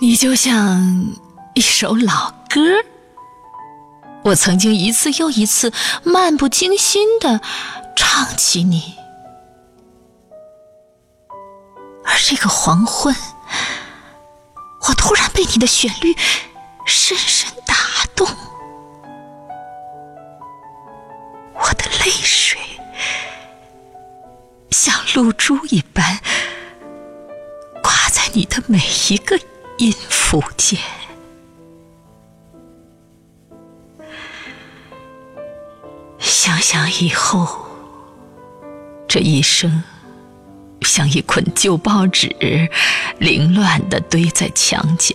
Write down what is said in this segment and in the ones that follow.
你就像一首老歌，我曾经一次又一次漫不经心的唱起你，而这个黄昏，我突然被你的旋律深深打动，我的泪水像露珠一般挂在你的每一个。音符间，想想以后，这一生像一捆旧报纸，凌乱的堆在墙角。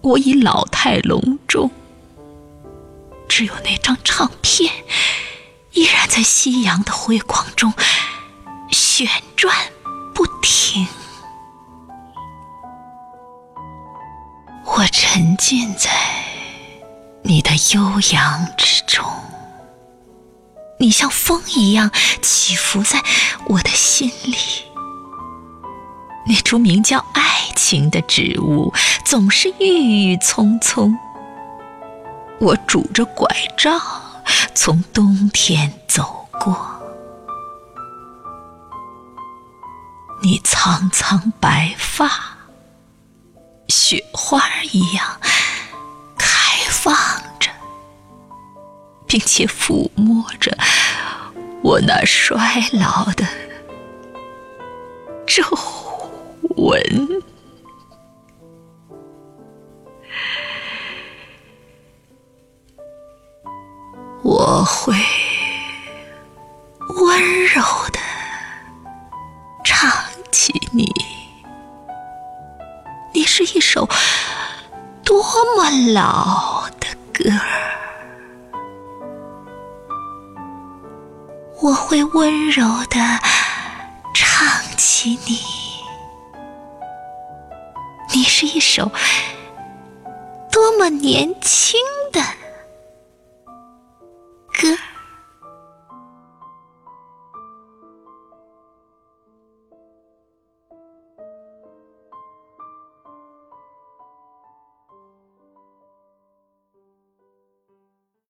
我已老态龙钟，只有那张唱片依然在夕阳的辉光中沉浸在你的悠扬之中，你像风一样起伏在我的心里。那株名叫爱情的植物总是郁郁葱葱。我拄着拐杖从冬天走过，你苍苍白发。雪花一样开放着，并且抚摸着我那衰老的皱纹。我会温柔的唱起。是一首多么老的歌，我会温柔的唱起你。你是一首多么年轻的。